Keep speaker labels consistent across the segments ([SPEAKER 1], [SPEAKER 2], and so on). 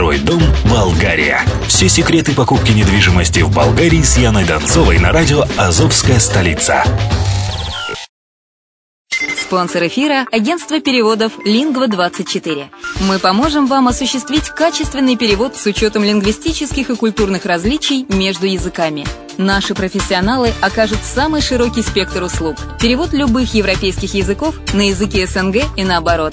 [SPEAKER 1] Второй дом Болгария. Все секреты покупки недвижимости в Болгарии с Яной Донцовой на радио «Азовская столица».
[SPEAKER 2] Спонсор эфира – агентство переводов «Лингва-24». Мы поможем вам осуществить качественный перевод с учетом лингвистических и культурных различий между языками. Наши профессионалы окажут самый широкий спектр услуг. Перевод любых европейских языков на языки СНГ и наоборот.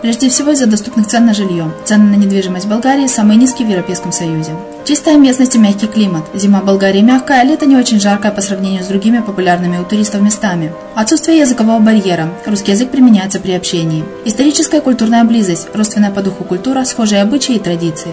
[SPEAKER 3] Прежде всего из-за доступных цен на жилье. Цены на недвижимость в Болгарии самые низкие в Европейском Союзе. Чистая местность и мягкий климат. Зима в Болгарии мягкая, а лето не очень жаркое по сравнению с другими популярными у туристов местами. Отсутствие языкового барьера. Русский язык применяется при общении. Историческая и культурная близость. Родственная по духу культура, схожие обычаи и традиции.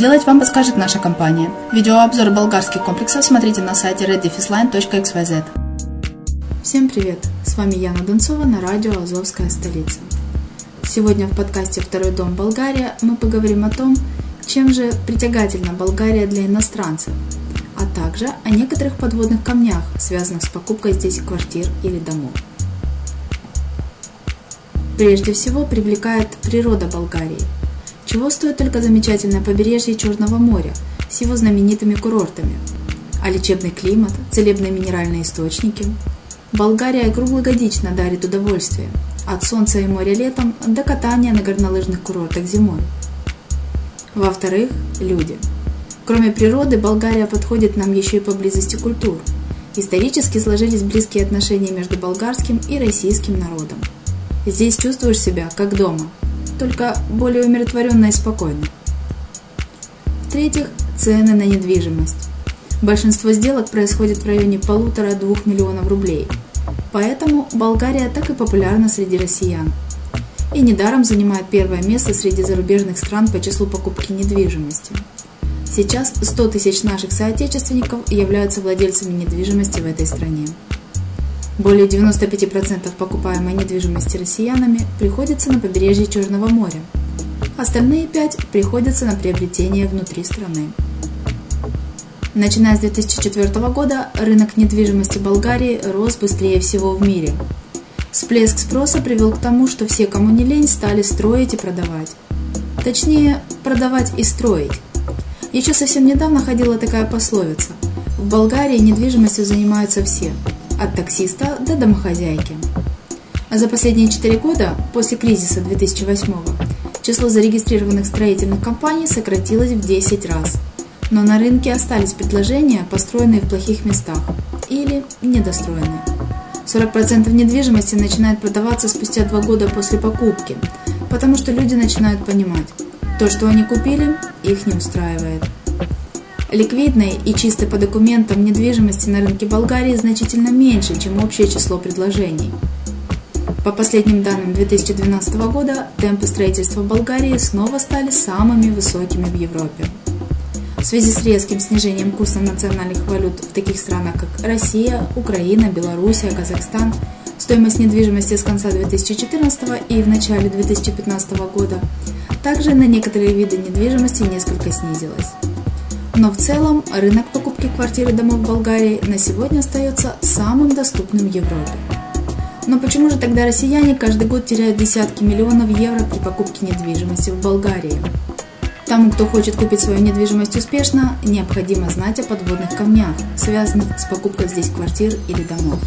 [SPEAKER 3] сделать, вам подскажет наша компания. Видеообзор болгарских комплексов смотрите на сайте reddefisline.xyz. Всем привет! С вами Яна Донцова на радио «Азовская столица». Сегодня в подкасте «Второй дом Болгария» мы поговорим о том, чем же притягательна Болгария для иностранцев, а также о некоторых подводных камнях, связанных с покупкой здесь квартир или домов. Прежде всего привлекает природа Болгарии. Чего стоит только замечательное побережье Черного моря с его знаменитыми курортами, а лечебный климат, целебные минеральные источники. Болгария круглогодично дарит удовольствие, от солнца и моря летом до катания на горнолыжных курортах зимой – во-вторых, люди. Кроме природы, Болгария подходит нам еще и по близости культур. Исторически сложились близкие отношения между болгарским и российским народом. Здесь чувствуешь себя как дома, только более умиротворенно и спокойно. В-третьих, цены на недвижимость. Большинство сделок происходит в районе полутора-двух миллионов рублей. Поэтому Болгария так и популярна среди россиян – и недаром занимает первое место среди зарубежных стран по числу покупки недвижимости. Сейчас 100 тысяч наших соотечественников являются владельцами недвижимости в этой стране. Более 95% покупаемой недвижимости россиянами приходится на побережье Черного моря. Остальные 5% приходятся на приобретение внутри страны. Начиная с 2004 года рынок недвижимости Болгарии рос быстрее всего в мире – Всплеск спроса привел к тому, что все, кому не лень, стали строить и продавать. Точнее, продавать и строить. Еще совсем недавно ходила такая пословица. В Болгарии недвижимостью занимаются все, от таксиста до домохозяйки. А за последние 4 года, после кризиса 2008 число зарегистрированных строительных компаний сократилось в 10 раз. Но на рынке остались предложения, построенные в плохих местах или недостроенные. 40% недвижимости начинает продаваться спустя два года после покупки, потому что люди начинают понимать, то, что они купили, их не устраивает. Ликвидной и чистой по документам недвижимости на рынке Болгарии значительно меньше, чем общее число предложений. По последним данным 2012 года, темпы строительства в Болгарии снова стали самыми высокими в Европе. В связи с резким снижением курса национальных валют в таких странах, как Россия, Украина, Белоруссия, Казахстан, стоимость недвижимости с конца 2014 и в начале 2015 года также на некоторые виды недвижимости несколько снизилась. Но в целом рынок покупки квартир и домов в Болгарии на сегодня остается самым доступным в Европе. Но почему же тогда россияне каждый год теряют десятки миллионов евро при покупке недвижимости в Болгарии? Тому, кто хочет купить свою недвижимость успешно, необходимо знать о подводных камнях, связанных с покупкой здесь квартир или домов.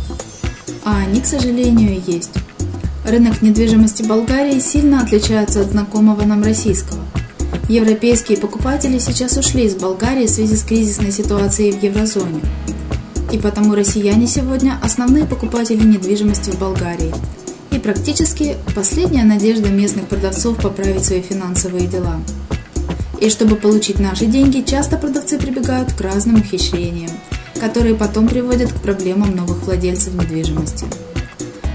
[SPEAKER 3] А они, к сожалению, есть. Рынок недвижимости Болгарии сильно отличается от знакомого нам российского. Европейские покупатели сейчас ушли из Болгарии в связи с кризисной ситуацией в еврозоне. И потому россияне сегодня основные покупатели недвижимости в Болгарии. И практически последняя надежда местных продавцов поправить свои финансовые дела. И чтобы получить наши деньги, часто продавцы прибегают к разным ухищрениям, которые потом приводят к проблемам новых владельцев недвижимости.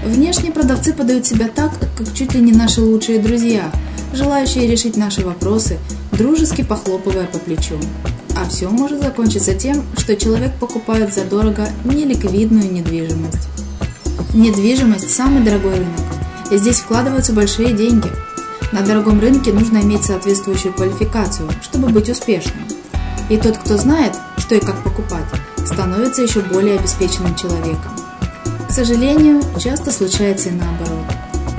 [SPEAKER 3] Внешне продавцы подают себя так, как чуть ли не наши лучшие друзья, желающие решить наши вопросы, дружески похлопывая по плечу. А все может закончиться тем, что человек покупает задорого неликвидную недвижимость. Недвижимость – самый дорогой рынок. И здесь вкладываются большие деньги. На дорогом рынке нужно иметь соответствующую квалификацию, чтобы быть успешным. И тот, кто знает, что и как покупать, становится еще более обеспеченным человеком. К сожалению, часто случается и наоборот.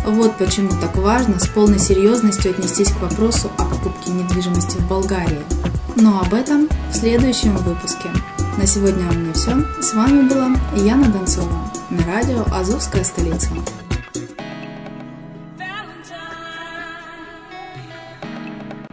[SPEAKER 3] Вот почему так важно с полной серьезностью отнестись к вопросу о покупке недвижимости в Болгарии. Но об этом в следующем выпуске. На сегодня у меня все. С вами была Яна Донцова на радио «Азовская столица».